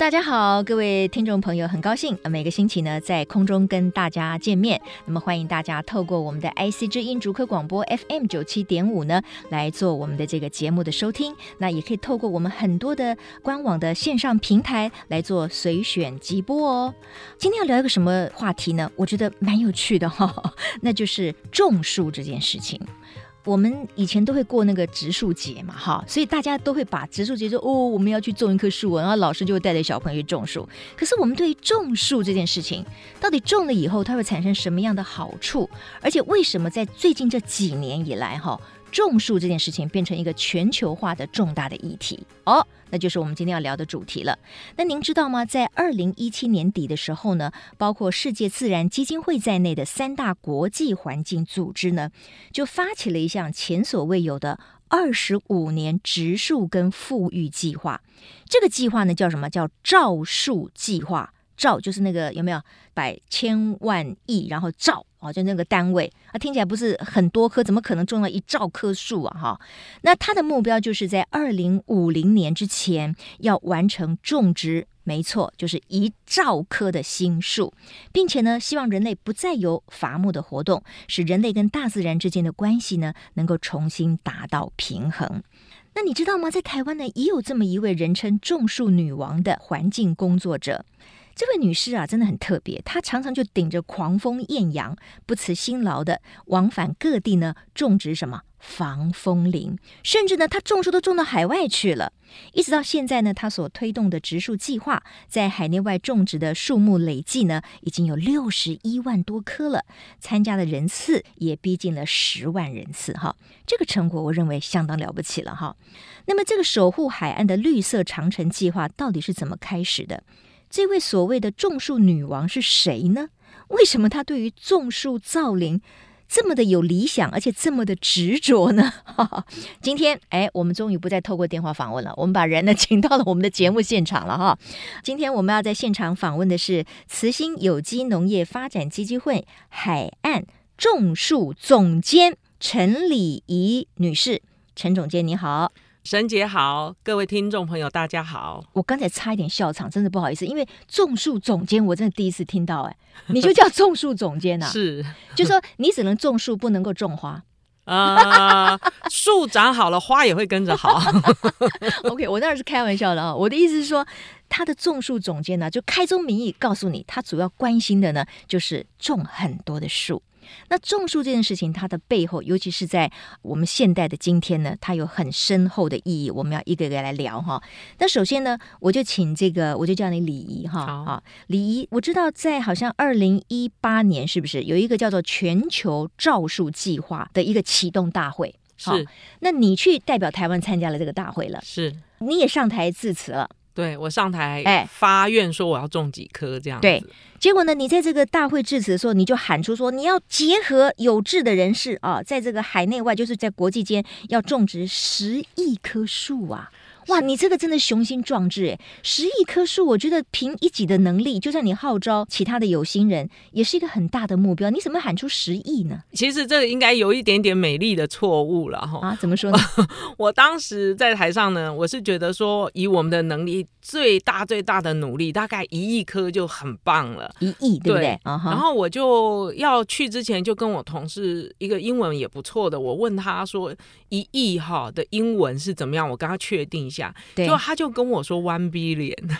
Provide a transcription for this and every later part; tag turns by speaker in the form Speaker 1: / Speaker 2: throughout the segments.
Speaker 1: 大家好，各位听众朋友，很高兴每个星期呢在空中跟大家见面。那么欢迎大家透过我们的 IC 之音竹科广播 FM 九七点五呢来做我们的这个节目的收听。那也可以透过我们很多的官网的线上平台来做随选即播哦。今天要聊一个什么话题呢？我觉得蛮有趣的哈、哦，那就是种树这件事情。我们以前都会过那个植树节嘛，哈，所以大家都会把植树节说哦，我们要去种一棵树，然后老师就会带着小朋友去种树。可是我们对于种树这件事情，到底种了以后它会产生什么样的好处？而且为什么在最近这几年以来，哈？种树这件事情变成一个全球化的重大的议题哦，那就是我们今天要聊的主题了。那您知道吗？在二零一七年底的时候呢，包括世界自然基金会在内的三大国际环境组织呢，就发起了一项前所未有的二十五年植树跟富裕计划。这个计划呢，叫什么？叫照树计划。照就是那个有没有百千万亿，然后照哦，就那个单位啊，听起来不是很多棵，怎么可能种了一兆棵树啊？哈，那它的目标就是在二零五零年之前要完成种植，没错，就是一兆棵的新树，并且呢，希望人类不再有伐木的活动，使人类跟大自然之间的关系呢，能够重新达到平衡。那你知道吗？在台湾呢，也有这么一位人称“种树女王”的环境工作者。这位女士啊，真的很特别。她常常就顶着狂风艳阳，不辞辛劳的往返各地呢，种植什么防风林，甚至呢，她种树都种到海外去了。一直到现在呢，她所推动的植树计划，在海内外种植的树木累计呢，已经有六十一万多棵了，参加的人次也逼近了十万人次。哈，这个成果我认为相当了不起了。哈，那么这个守护海岸的绿色长城计划到底是怎么开始的？这位所谓的种树女王是谁呢？为什么她对于种树造林这么的有理想，而且这么的执着呢？今天，哎，我们终于不再透过电话访问了，我们把人呢 请到了我们的节目现场了哈。今天我们要在现场访问的是慈心有机农业发展基金会海岸种树总监陈礼仪女士，陈总监你好。
Speaker 2: 沈姐好，各位听众朋友大家好。
Speaker 1: 我刚才差一点笑场，真的不好意思，因为种树总监我真的第一次听到，哎，你就叫种树总监呐、啊？
Speaker 2: 是，
Speaker 1: 就说你只能种树，不能够种花
Speaker 2: 啊。树长好了，花也会跟着好。
Speaker 1: OK，我当然是开玩笑的啊。我的意思是说，他的种树总监呢，就开宗明义告诉你，他主要关心的呢，就是种很多的树。那种树这件事情，它的背后，尤其是在我们现代的今天呢，它有很深厚的意义。我们要一个一个来聊哈。那首先呢，我就请这个，我就叫你礼仪哈。好，礼仪，我知道在好像二零一八年，是不是有一个叫做全球造树计划的一个启动大会？
Speaker 2: 是。
Speaker 1: 那你去代表台湾参加了这个大会了？
Speaker 2: 是。
Speaker 1: 你也上台致辞了。
Speaker 2: 对，我上台哎发愿说我要种几棵这样子。
Speaker 1: 对，结果呢，你在这个大会致辞的时候，你就喊出说你要结合有志的人士啊，在这个海内外，就是在国际间要种植十亿棵树啊。哇，你这个真的雄心壮志诶！十亿棵树，我觉得凭一己的能力，就算你号召其他的有心人，也是一个很大的目标。你怎么喊出十亿呢？
Speaker 2: 其实这个应该有一点点美丽的错误了哈。
Speaker 1: 啊，怎么说呢？
Speaker 2: 我当时在台上呢，我是觉得说，以我们的能力，最大最大的努力，大概一亿棵就很棒了。
Speaker 1: 一亿，对不对？
Speaker 2: 对 uh-huh. 然后我就要去之前，就跟我同事一个英文也不错的，我问他说，一亿哈的英文是怎么样？我跟他确定一下。对，就他就跟我说 one billion，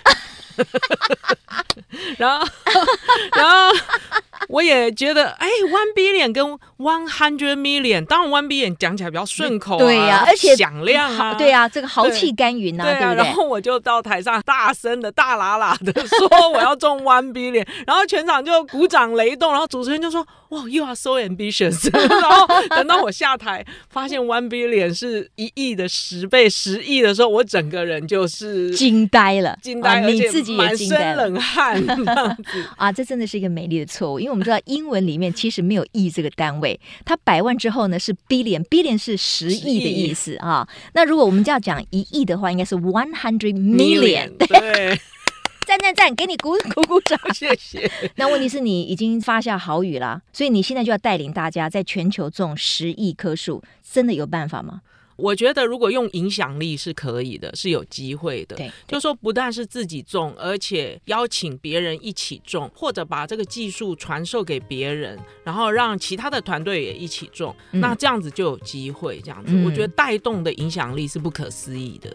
Speaker 2: 然后 然后我也觉得哎，one billion 跟 one hundred million，当然 one billion 讲起来比较顺口，啊，
Speaker 1: 对呀，啊，而且
Speaker 2: 响亮啊，
Speaker 1: 对呀，啊，这个豪气干云呐，啊，对，对，对，对，然
Speaker 2: 后我就到台上大声的大喇喇的说我要中 one billion，然后全场就鼓掌雷动，然后主持人就说。哇，You are so ambitious！然后等到我下台，发现 one billion 是一亿的十倍，十亿的时候，我整个人就是
Speaker 1: 惊呆了，
Speaker 2: 惊呆
Speaker 1: 你自己也惊呆了，
Speaker 2: 满身冷汗
Speaker 1: 啊！这真的是一个美丽的错误，因为我们们知道英文里面其实没有亿这个单位，它百万之后呢是 billion，billion 是十亿的意思啊。那如果我们就要讲一亿的话，应该是 one hundred million。
Speaker 2: 对，
Speaker 1: 赞赞赞，给你鼓鼓鼓掌，
Speaker 2: 谢谢。
Speaker 1: 那问题是你已经发下好语了，所以你现在就要带领大家在全球种十亿棵树，真的有办法吗？
Speaker 2: 我觉得如果用影响力是可以的，是有机会的。
Speaker 1: 对，
Speaker 2: 就说不但是自己种，而且邀请别人一起种，或者把这个技术传授给别人，然后让其他的团队也一起种，嗯、那这样子就有机会。这样子，嗯、我觉得带动的影响力是不可思议的。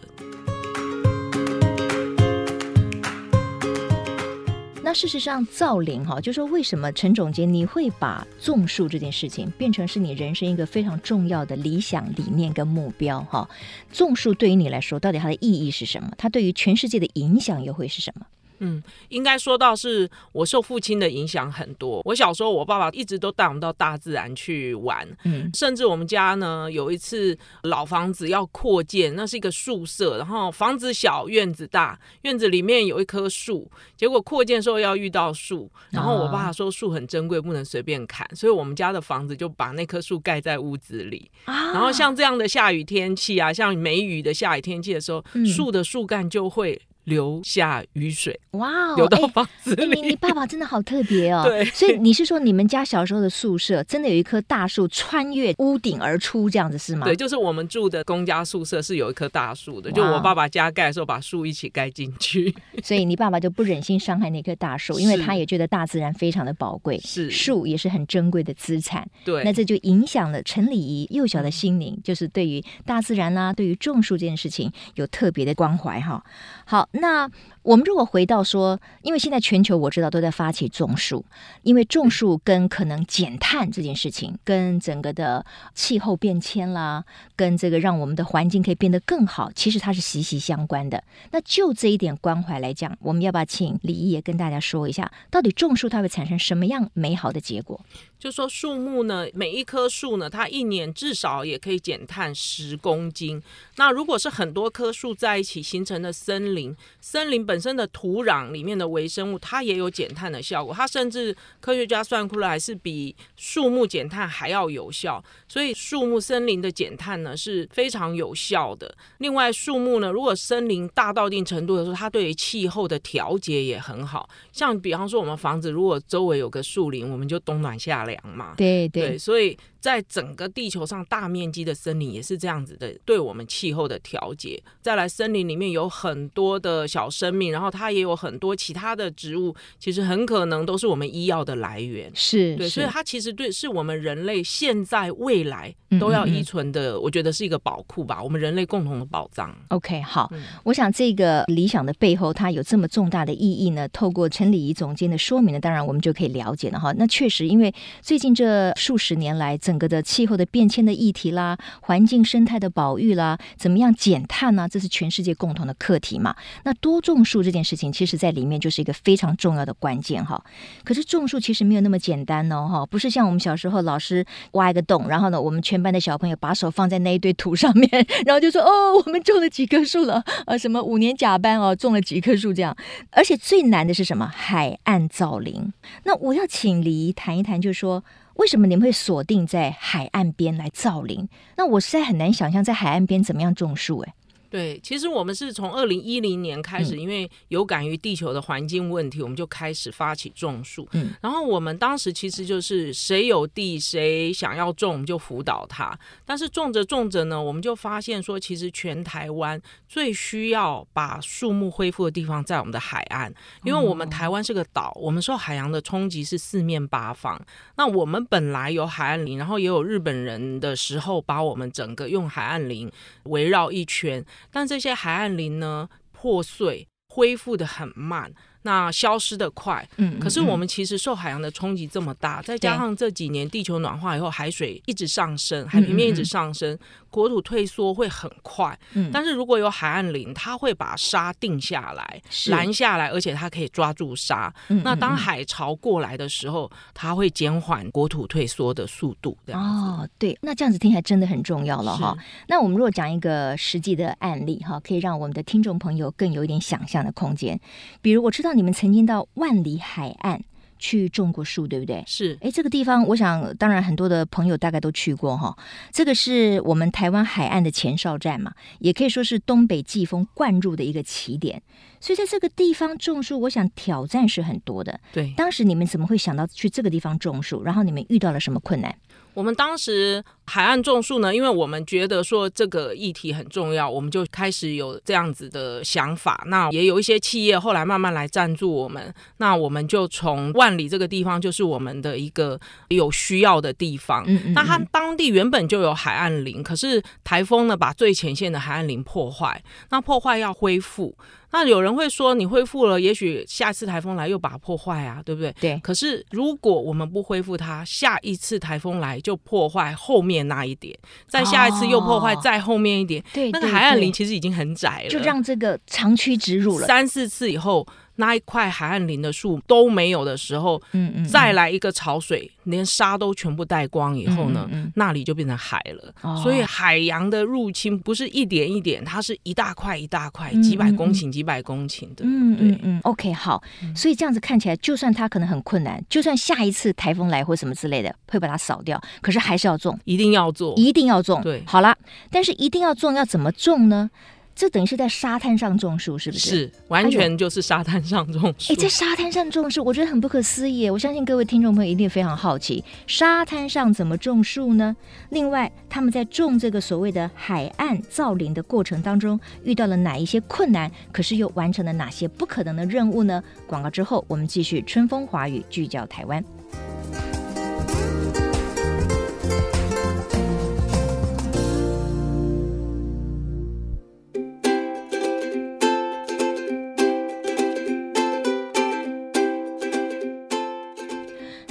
Speaker 1: 那事实上，造林哈，就说为什么陈总监你会把种树这件事情变成是你人生一个非常重要的理想理念跟目标哈？种树对于你来说，到底它的意义是什么？它对于全世界的影响又会是什么？
Speaker 2: 嗯，应该说到是我受父亲的影响很多。我小时候，我爸爸一直都带我们到大自然去玩，嗯，甚至我们家呢有一次老房子要扩建，那是一个宿舍，然后房子小，院子大，院子里面有一棵树，结果扩建的时候要遇到树，然后我爸爸说树很珍贵，不能随便砍，所以我们家的房子就把那棵树盖在屋子里。然后像这样的下雨天气啊，像梅雨的下雨天气的时候，树的树干就会。留下雨水，
Speaker 1: 哇哦，
Speaker 2: 流到房子里。
Speaker 1: 你你爸爸真的好特别哦。
Speaker 2: 对，
Speaker 1: 所以你是说你们家小时候的宿舍真的有一棵大树穿越屋顶而出，这样子是吗？
Speaker 2: 对，就是我们住的公家宿舍是有一棵大树的，就我爸爸加盖的时候把树一起盖进去。
Speaker 1: 所以你爸爸就不忍心伤害那棵大树，因为他也觉得大自然非常的宝贵，
Speaker 2: 是
Speaker 1: 树也是很珍贵的资产。
Speaker 2: 对，
Speaker 1: 那这就影响了陈礼仪幼小的心灵，就是对于大自然啦、啊，对于种树这件事情有特别的关怀哈。好，那。我们如果回到说，因为现在全球我知道都在发起种树，因为种树跟可能减碳这件事情，跟整个的气候变迁啦，跟这个让我们的环境可以变得更好，其实它是息息相关的。那就这一点关怀来讲，我们要不要请李毅也跟大家说一下，到底种树它会产生什么样美好的结果？
Speaker 2: 就说树木呢，每一棵树呢，它一年至少也可以减碳十公斤。那如果是很多棵树在一起形成的森林，森林本身的土壤里面的微生物，它也有减碳的效果。它甚至科学家算出来是比树木减碳还要有效。所以树木森林的减碳呢是非常有效的。另外，树木呢，如果森林大到一定程度的时候，它对于气候的调节也很好。像比方说，我们房子如果周围有个树林，我们就冬暖夏凉嘛。
Speaker 1: 对对，
Speaker 2: 对，所以。在整个地球上，大面积的森林也是这样子的，对我们气候的调节。再来，森林里面有很多的小生命，然后它也有很多其他的植物，其实很可能都是我们医药的来源。
Speaker 1: 是，
Speaker 2: 对，
Speaker 1: 是
Speaker 2: 所以它其实对是我们人类现在未来都要依存的，嗯嗯嗯，我觉得是一个宝库吧，我们人类共同的宝藏。
Speaker 1: OK，好，嗯、我想这个理想的背后，它有这么重大的意义呢。透过陈礼仪总监的说明呢，当然我们就可以了解了哈。那确实，因为最近这数十年来，整整个的气候的变迁的议题啦，环境生态的保育啦，怎么样减碳呢？这是全世界共同的课题嘛。那多种树这件事情，其实在里面就是一个非常重要的关键哈。可是种树其实没有那么简单哦哈，不是像我们小时候老师挖一个洞，然后呢，我们全班的小朋友把手放在那一堆土上面，然后就说哦，我们种了几棵树了，呃，什么五年甲班哦，种了几棵树这样。而且最难的是什么？海岸造林。那我要请礼仪谈一谈，就是说。为什么你们会锁定在海岸边来造林？那我实在很难想象在海岸边怎么样种树诶。
Speaker 2: 对，其实我们是从二零一零年开始，
Speaker 1: 嗯、
Speaker 2: 因为有感于地球的环境问题，我们就开始发起种树。嗯，然后我们当时其实就是谁有地，谁想要种，我们就辅导他。但是种着种着呢，我们就发现说，其实全台湾最需要把树木恢复的地方在我们的海岸，因为我们台湾是个岛，我们受海洋的冲击是四面八方。那我们本来有海岸林，然后也有日本人的时候，把我们整个用海岸林围绕一圈。但这些海岸林呢，破碎，恢复的很慢。那消失的快，嗯，可是我们其实受海洋的冲击这么大，嗯、再加上这几年地球暖化以后，海水一直上升，海平面一直上升，嗯、国土退缩会很快。嗯，但是如果有海岸林，它会把沙定下来、拦下来，而且它可以抓住沙。嗯、那当海潮过来的时候，它会减缓国土退缩的速度。这样
Speaker 1: 哦，对，那这样子听起来真的很重要了哈。那我们如果讲一个实际的案例哈，可以让我们的听众朋友更有一点想象的空间。比如我知道。你们曾经到万里海岸去种过树，对不对？
Speaker 2: 是。
Speaker 1: 哎，这个地方，我想当然很多的朋友大概都去过哈。这个是我们台湾海岸的前哨站嘛，也可以说是东北季风灌入的一个起点。所以在这个地方种树，我想挑战是很多的。
Speaker 2: 对，
Speaker 1: 当时你们怎么会想到去这个地方种树？然后你们遇到了什么困难？
Speaker 2: 我们当时海岸种树呢，因为我们觉得说这个议题很重要，我们就开始有这样子的想法。那也有一些企业后来慢慢来赞助我们，那我们就从万里这个地方就是我们的一个有需要的地方。嗯，嗯嗯。那它当地原本就有海岸林，可是台风呢把最前线的海岸林破坏，那破坏要恢复。那有人会说，你恢复了，也许下次台风来又把它破坏啊，对不对？
Speaker 1: 对。
Speaker 2: 可是如果我们不恢复它，下一次台风来就破坏后面那一点，再下一次又破坏再后面一点，对、哦，那个海岸林其实已经很窄了，
Speaker 1: 就让这个长驱直入了。
Speaker 2: 三四次以后。那一块海岸林的树都没有的时候，嗯嗯，再来一个潮水，连沙都全部带光以后呢，那里就变成海了。哦。所以海洋的入侵不是一点一点，它是一大块一大块，几百公顷几百公顷的。
Speaker 1: 嗯嗯嗯。OK，好。所以这样子看起来，就算它可能很困难，就算下一次台风来或什么之类的会把它扫掉，可是还是要种，
Speaker 2: 一定要做，
Speaker 1: 一定要种。
Speaker 2: 对，
Speaker 1: 好了，但是一定要种，要怎么种呢？这等于是在沙滩上种树，是不是？
Speaker 2: 是，完全就是沙滩上种树。
Speaker 1: 哎，在沙滩上种树，我觉得很不可思议。我相信各位听众朋友一定非常好奇，沙滩上怎么种树呢？另外，他们在种这个所谓的海岸造林的过程当中，遇到了哪一些困难？可是又完成了哪些不可能的任务呢？广告之后，我们继续春风华语，聚焦台湾。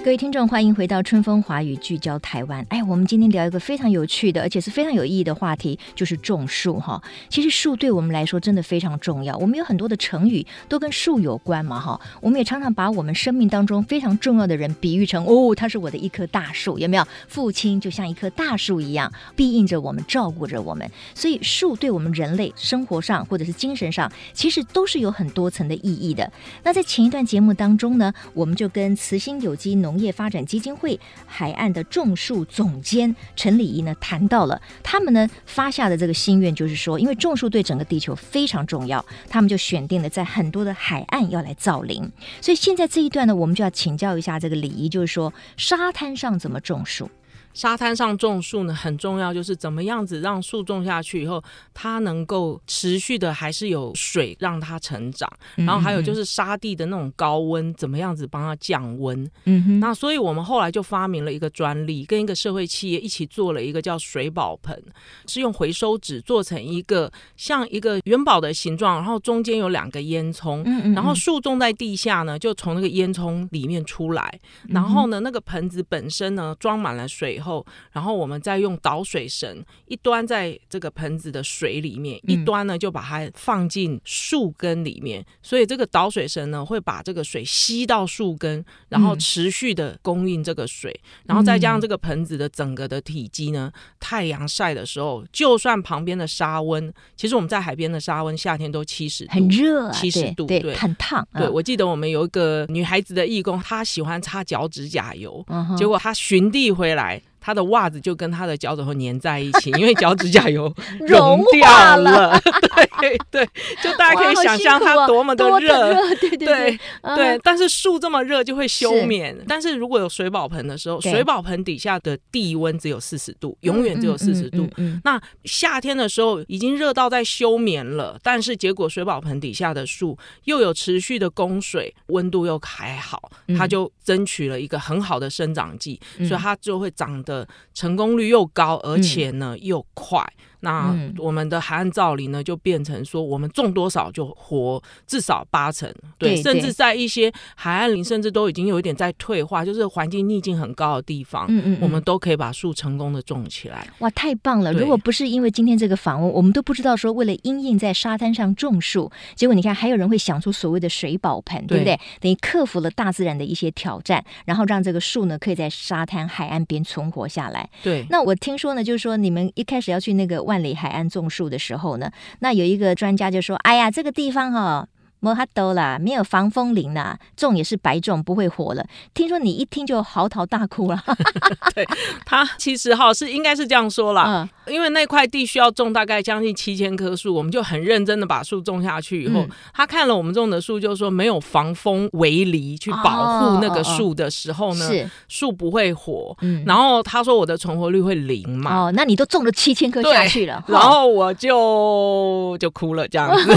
Speaker 1: 各位听众，欢迎回到春风华语，聚焦台湾。哎，我们今天聊一个非常有趣的，而且是非常有意义的话题，就是种树哈。其实树对我们来说真的非常重要。我们有很多的成语都跟树有关嘛哈。我们也常常把我们生命当中非常重要的人比喻成哦，他是我的一棵大树，有没有？父亲就像一棵大树一样，庇荫着我们，照顾着我们。所以树对我们人类生活上或者是精神上，其实都是有很多层的意义的。那在前一段节目当中呢，我们就跟慈心有机农农业发展基金会海岸的种树总监陈礼仪呢谈到了他们呢发下的这个心愿，就是说，因为种树对整个地球非常重要，他们就选定了在很多的海岸要来造林。所以现在这一段呢，我们就要请教一下这个礼仪，就是说沙滩上怎么种树？
Speaker 2: 沙滩上种树呢，很重要，就是怎么样子让树种下去以后，它能够持续的还是有水让它成长，然后还有就是沙地的那种高温，怎么样子帮它降温。嗯哼。那所以我们后来就发明了一个专利，跟一个社会企业一起做了一个叫水宝盆，是用回收纸做成一个像一个元宝的形状，然后中间有两个烟囱，然后树种在地下呢，就从那个烟囱里面出来，然后呢，那个盆子本身呢装满了水。后，然后我们再用导水绳一端在这个盆子的水里面，一端呢就把它放进树根里面。所以这个导水绳呢会把这个水吸到树根，然后持续的供应这个水。然后再加上这个盆子的整个的体积呢，太阳晒的时候，就算旁边的沙温，其实我们在海边的沙温夏天都七十度，
Speaker 1: 很热啊，
Speaker 2: 七十度，
Speaker 1: 对，对，很烫。
Speaker 2: 对，我记得我们有一个女孩子的义工，她喜欢擦脚趾甲油，结果她寻地回来。他的袜子就跟他的脚趾头粘在一起，因为脚趾甲油融掉了。了 对对，就大家可以想象它多么的热，对对对，对。但是树这么热就会休眠，但是如果有水宝盆的时候，水宝盆底下的地温只有四十度，永远只有四十度。那夏天的时候已经热到在休眠了，但是结果水宝盆底下的树又有持续的供水，温度又还好，它就争取了一个很好的生长季，所以它就会长得。成功率又高，而且呢、嗯、又快。那我们的海岸造林呢，就变成说，我们种多少就活至少八成，对，对，甚至在一些海岸林，甚至都已经有一点在退化，就是环境逆境很高的地方，嗯嗯，我们都可以把树成功的种起来。
Speaker 1: 哇，太棒了！如果不是因为今天这个访问，我们都不知道说，为了因应在沙滩上种树，结果你看还有人会想出所谓的水宝盆，对不对？等于克服了大自然的一些挑战，然后让这个树呢可以在沙滩海岸边存活下来。
Speaker 2: 对，
Speaker 1: 那我听说呢，就是说你们一开始要去那个万里海岸种树的时候呢，那有一个专家就说：“哎呀，这个地方哈、摩哈多啦，没有防风林呐，种也是白种，不会活了。听说你一听就嚎啕大哭了。
Speaker 2: 对，他其实哈是应该是这样说啦，
Speaker 1: 嗯，
Speaker 2: 因为那块地需要种大概将近七千棵树，我们就很认真的把树种下去以后，嗯、他看了我们种的树，就是说没有防风围篱去保护那个树的时候呢，是树不会活。嗯，然后他说我的存活率会零嘛。
Speaker 1: 哦，那你都种了七千棵下去了，
Speaker 2: 然后我就就哭了这样子。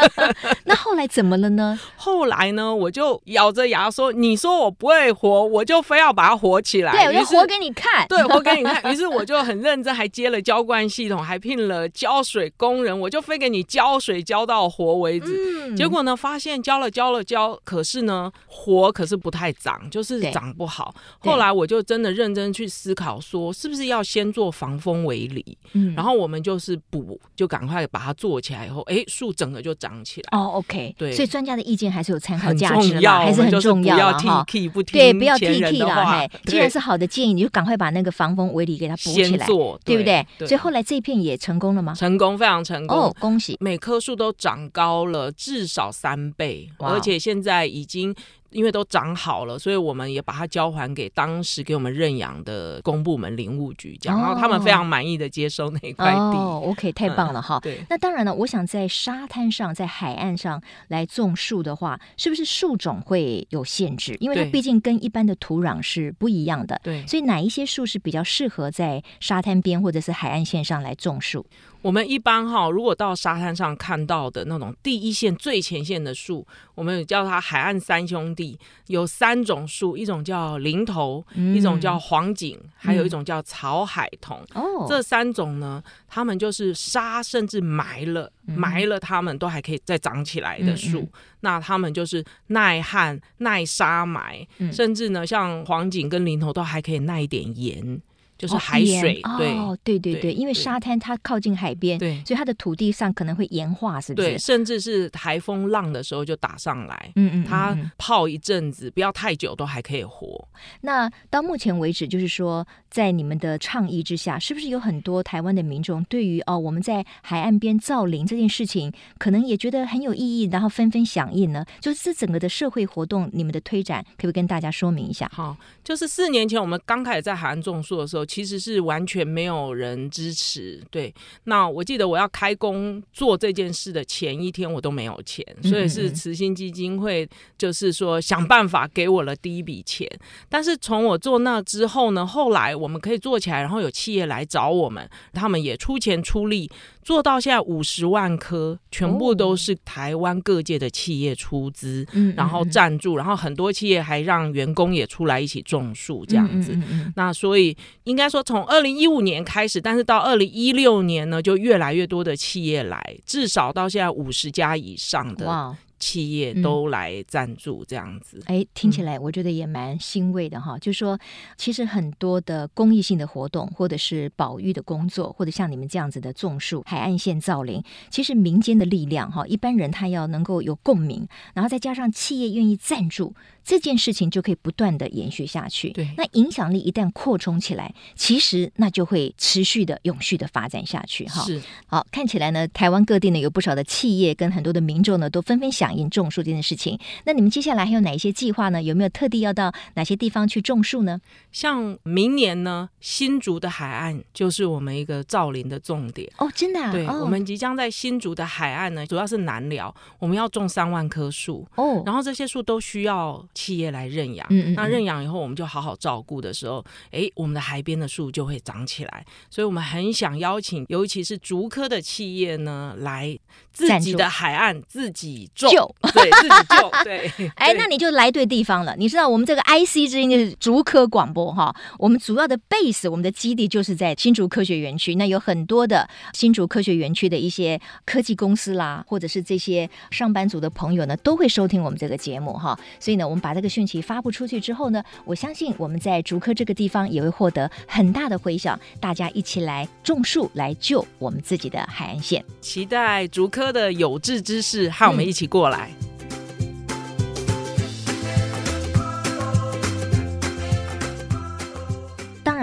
Speaker 1: 那后来怎么了呢？
Speaker 2: 后来呢，我就咬着牙说：“你说我不会活，我就非要把它活起来。”
Speaker 1: 对，我就活给你看。
Speaker 2: 对，活给你看。于是我就很认真，还接了浇灌系统，还聘了浇水工人，我就非给你浇水浇到活为止。嗯、结果呢，发现浇了浇了浇，可是呢，活可是不太长，就是长不好。后来我就真的认真去思考，说是不是要先做防风围篱，嗯，然后我们就是补，就赶快把它做起来以后，哎，树整个就长起来。
Speaker 1: 哦，OK，
Speaker 2: 对，
Speaker 1: 所以专家的意见还是有参考价值还是很重要
Speaker 2: 的哈。
Speaker 1: 对，不要 T K 了，嘿，既然是好的建议，你就赶快把那个防风围篱给它补起来，对不对？所以后来这一片也成功了吗？
Speaker 2: 成功，非常成功
Speaker 1: 哦，恭喜！
Speaker 2: 每棵树都长高了至少三倍，而且现在已经。因为都长好了，所以我们也把它交还给当时给我们认养的公部门林务局，这样，然后他们非常满意的接收那块地。
Speaker 1: 哦，OK，太棒了哈。
Speaker 2: 对，
Speaker 1: 那当然了，我想在沙滩上、在海岸上来种树的话，是不是树种会有限制？因为它毕竟跟一般的土壤是不一样的。
Speaker 2: 对，
Speaker 1: 所以哪一些树是比较适合在沙滩边或者是海岸线上来种树？
Speaker 2: 我们一般哈，如果到沙滩上看到的那种第一线、最前线的树，我们有叫它海岸三兄弟，有三种树，一种叫林头，嗯、一种叫黄槿，还有一种叫草海桐。哦、嗯，这三种呢，它们就是沙甚至埋了，嗯、埋了它们都还可以再长起来的树。那它们就是耐旱、耐沙埋，嗯、甚至呢，像黄槿跟林头都还可以耐一点盐。就是海水，
Speaker 1: 哦，
Speaker 2: 对，
Speaker 1: 哦、对对对，因为沙滩它靠近海边，对，所以它的土地上可能会盐化，是不是？
Speaker 2: 对，甚至是台风浪的时候就打上来，嗯，嗯嗯，它泡一阵子，不要太久，都还可以活。
Speaker 1: 那到目前为止，就是说，在你们的倡议之下，是不是有很多台湾的民众对于哦我们在海岸边造林这件事情，可能也觉得很有意义，然后纷纷响应呢？就是这整个的社会活动，你们的推展，可不可以跟大家说明一下？
Speaker 2: 好，就是四年前我们刚开始在海岸种树的时候。其实是完全没有人支持，对。那我记得我要开工做这件事的前一天，我都没有钱，所以是慈心基金会，就是说想办法给我了第一笔钱。但是从我做那之后呢，后来我们可以做起来，然后有企业来找我们，他们也出钱出力。做到现在五十万颗，全部都是台湾各界的企业出资，哦、然后赞助，然后很多企业还让员工也出来一起种树，这样子。嗯嗯嗯、那所以应该说，从二零一五年开始，但是到二零一六年呢，就越来越多的企业来，至少到现在五十家以上的。企业都来赞助这样子，
Speaker 1: 哎、嗯，听起来我觉得也蛮欣慰的哈。嗯、就是说，其实很多的公益性的活动，或者是保育的工作，或者像你们这样子的种树、海岸线造林，其实民间的力量哈，一般人他要能够有共鸣，然后再加上企业愿意赞助。这件事情就可以不断的延续下去。
Speaker 2: 对，
Speaker 1: 那影响力一旦扩充起来，其实那就会持续的、永续的发展下去。哈，
Speaker 2: 是。
Speaker 1: 好，看起来呢，台湾各地呢有不少的企业跟很多的民众呢都纷纷响应种树这件事情。那你们接下来还有哪一些计划呢？有没有特地要到哪些地方去种树呢？
Speaker 2: 像明年呢，新竹的海岸就是我们一个造林的重点。
Speaker 1: 哦，真的啊？
Speaker 2: 对，
Speaker 1: 哦、
Speaker 2: 我们即将在新竹的海岸呢，主要是南寮，我们要种三万棵树。
Speaker 1: 哦，
Speaker 2: 然后这些树都需要。企业来认养，
Speaker 1: 嗯嗯嗯，
Speaker 2: 那认养以后，我们就好好照顾的时候，哎，我们的海边的树就会长起来。所以，我们很想邀请，尤其是竹科的企业呢，来自己的海岸自己
Speaker 1: 种，
Speaker 2: 对，自己种，对。
Speaker 1: 哎，那你就来对地方了。你知道，我们这个 IC 之音就是竹科广播哈，我们主要的 base，我们的基地就是在新竹科学园区。那有很多的新竹科学园区的一些科技公司啦，或者是这些上班族的朋友呢，都会收听我们这个节目哈。所以呢，我们。把这个讯息发布出去之后呢，我相信我们在竹科这个地方也会获得很大的回响。大家一起来种树，来救我们自己的海岸线。
Speaker 2: 期待竹科的有志之士和我们一起过来。嗯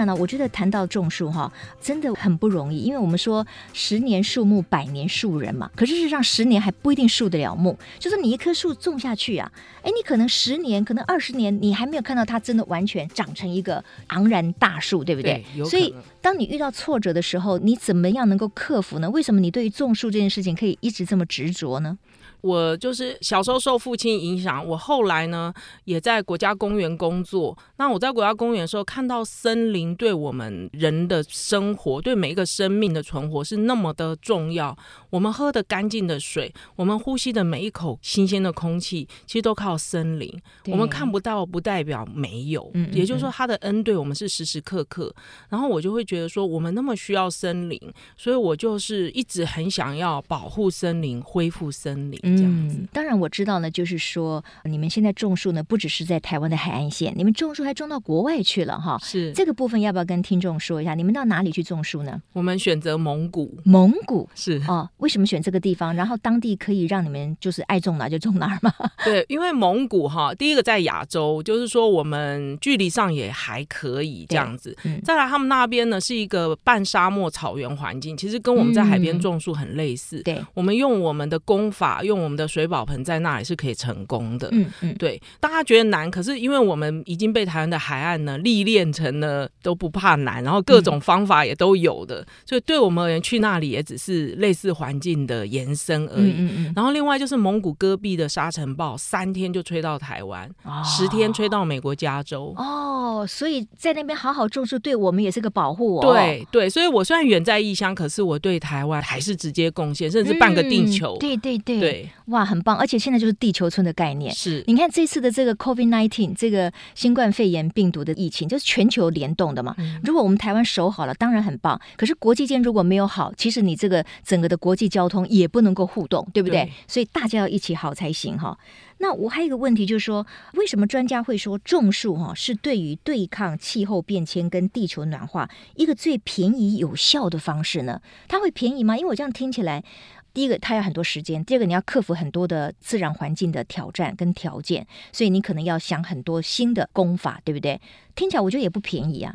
Speaker 1: 呢，我觉得谈到种树哈，真的很不容易，因为我们说十年树木，百年树人嘛。可是事实上，十年还不一定树得了木。就是你一棵树种下去啊，哎，你可能十年，可能二十年，你还没有看到它真的完全长成一个昂然大树，对不对？
Speaker 2: 对，
Speaker 1: 所以，当你遇到挫折的时候，你怎么样能够克服呢？为什么你对于种树这件事情可以一直这么执着呢？
Speaker 2: 我就是小时候受父亲影响，我后来呢也在国家公园工作。那我在国家公园的时候，看到森林对我们人的生活，对每一个生命的存活是那么的重要。我们喝的干净的水，我们呼吸的每一口新鲜的空气，其实都靠森林。我们看不到，不代表没有。嗯，也就是说，他的恩对我们是时时刻刻。然后我就会觉得说，我们那么需要森林，所以我就是一直很想要保护森林，恢复森林。
Speaker 1: 这样子，当然我知道呢，就是说你们现在种树呢，不只是在台湾的海岸线，你们种树还种到国外去了哈。
Speaker 2: 是
Speaker 1: 这个部分要不要跟听众说一下？你们到哪里去种树呢？
Speaker 2: 我们选择蒙古。
Speaker 1: 蒙古
Speaker 2: 是
Speaker 1: 哦，为什么选这个地方？然后当地可以让你们就是爱种哪就种哪儿吗？
Speaker 2: 对，因为蒙古哈，第一个在亚洲，就是说我们距离上也还可以这样子。嗯、再来，他们那边呢是一个半沙漠草原环境，其实跟我们在海边种树很类似。
Speaker 1: 嗯、对，
Speaker 2: 我们用我们的功法，用我们的水宝盆在那里是可以成功的。
Speaker 1: 嗯嗯，
Speaker 2: 对，大家觉得难，可是因为我们已经被台湾的海岸呢历练成了都不怕难，然后各种方法也都有的，嗯、所以对我们而言去那里也只是类似环境的延伸而已。嗯嗯嗯，然后另外就是蒙古戈壁的沙尘暴，三天就吹到台湾，哦、十天吹到美国加州。
Speaker 1: 哦，所以在那边好好种树，对我们也是个保护
Speaker 2: 哦。对对，所以我虽然远在异乡，可是我对台湾还是直接贡献，甚至半个地球。
Speaker 1: 对对对对。
Speaker 2: 对
Speaker 1: 哇，很棒！而且现在就是地球村的概念。
Speaker 2: 是，
Speaker 1: 你看这次的这个 COVID-19 这个新冠肺炎病毒的疫情，就是全球联动的如果我们台湾守好了，当然很棒。可是国际间如果没有好，其实你这个整个的国际交通也不能够互动，对不对？对，所以大家要一起好才行哈。那我还有一个问题，就是说，为什么专家会说种树哈是对于对抗气候变迁跟地球暖化一个最便宜有效的方式呢？它会便宜吗？因为我这样听起来。第一个，它要很多时间；第二个，你要克服很多的自然环境的挑战跟条件，所以你可能要想很多新的功法，对不对？听起来我觉得也不便宜啊。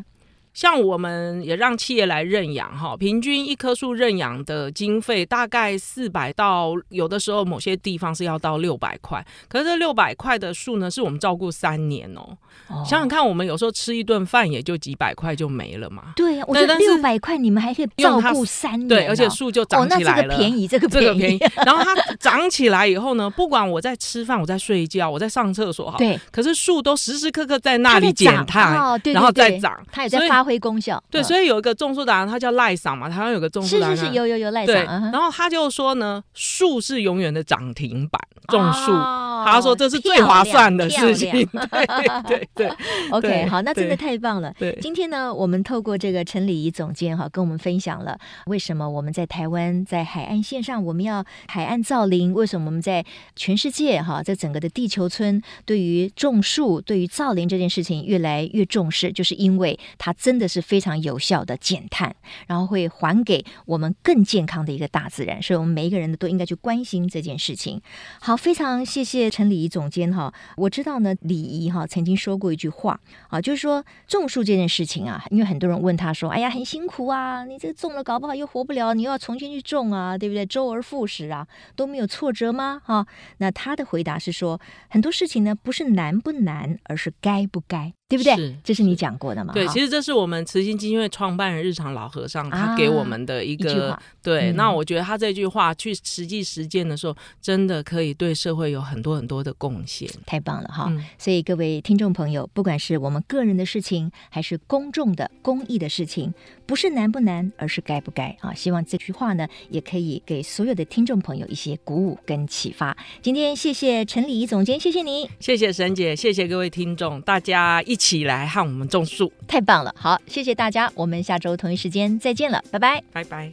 Speaker 2: 像我们也让企业来认养哈，平均一棵树认养的经费大概四百到有的时候某些地方是要到六百块，可是这六百块的树呢，是我们照顾三年哦。哦想想看，我们有时候吃一顿饭也就几百块就没了嘛。
Speaker 1: 对呀，我觉得六百块你们还可以照顾三年，
Speaker 2: 对，而且树就长起来了。哦，那这个
Speaker 1: 便宜，这个便宜。这个便宜。
Speaker 2: 然后它长起来以后呢，不管我在吃饭，我在睡觉，我在上厕所哈，
Speaker 1: 对，
Speaker 2: 可是树都时时刻刻在那里减碳，
Speaker 1: 哦、对对对，
Speaker 2: 然后再长，
Speaker 1: 它也在发。发挥功效
Speaker 2: 对，所以有一个种树达人，他叫赖桑嘛，台湾有个种树达人，
Speaker 1: 是是是，有有有赖桑。然
Speaker 2: 后他就说呢，树是永远的涨停板，种树，他说这是最划算的事情。对对对，
Speaker 1: OK，好，那真的太棒了。对，今天呢，我们透过这个陈礼仪总监哈，跟我们分享了为什么我们在台湾在海岸线上我们要海岸造林，为什么我们在全世界哈，在整个的地球村对于种树、对于造林这件事情越来越重视，就是因为它真。真的是非常有效的减碳，然后会还给我们更健康的一个大自然，所以我们每一个人呢都应该去关心这件事情。好，非常谢谢陈礼仪总监哈。我知道呢，礼仪哈曾经说过一句话啊，就是说种树这件事情啊，因为很多人问他说：“哎呀，很辛苦啊，你这个种了搞不好又活不了，你又要重新去种啊，对不对？周而复始啊，都没有挫折吗？”哈，那他的回答是说，很多事情呢不是难不难，而是该不该。对不对？是，这是你讲过的嘛？
Speaker 2: 对，其实这是我们慈心基金会创办人日常老和尚他给我们的一个。对，嗯、那我觉得他这句话去实际实践的时候，真的可以对社会有很多很多的贡献。
Speaker 1: 太棒了哈！嗯、所以各位听众朋友，不管是我们个人的事情，还是公众的公益的事情，不是难不难，而是该不该啊！希望这句话呢，也可以给所有的听众朋友一些鼓舞跟启发。今天谢谢陈礼仪总监，谢谢你，
Speaker 2: 谢谢沈姐，谢谢各位听众，大家一。一起来和我们种树，
Speaker 1: 太棒了！好，谢谢大家，我们下周同一时间再见了，拜拜，
Speaker 2: 拜拜。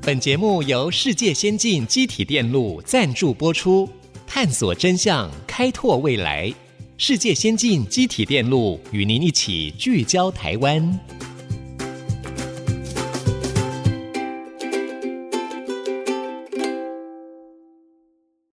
Speaker 3: 本节目由世界先进机体电路赞助播出，探索真相，开拓未来。世界先进机体电路与您一起聚焦台湾。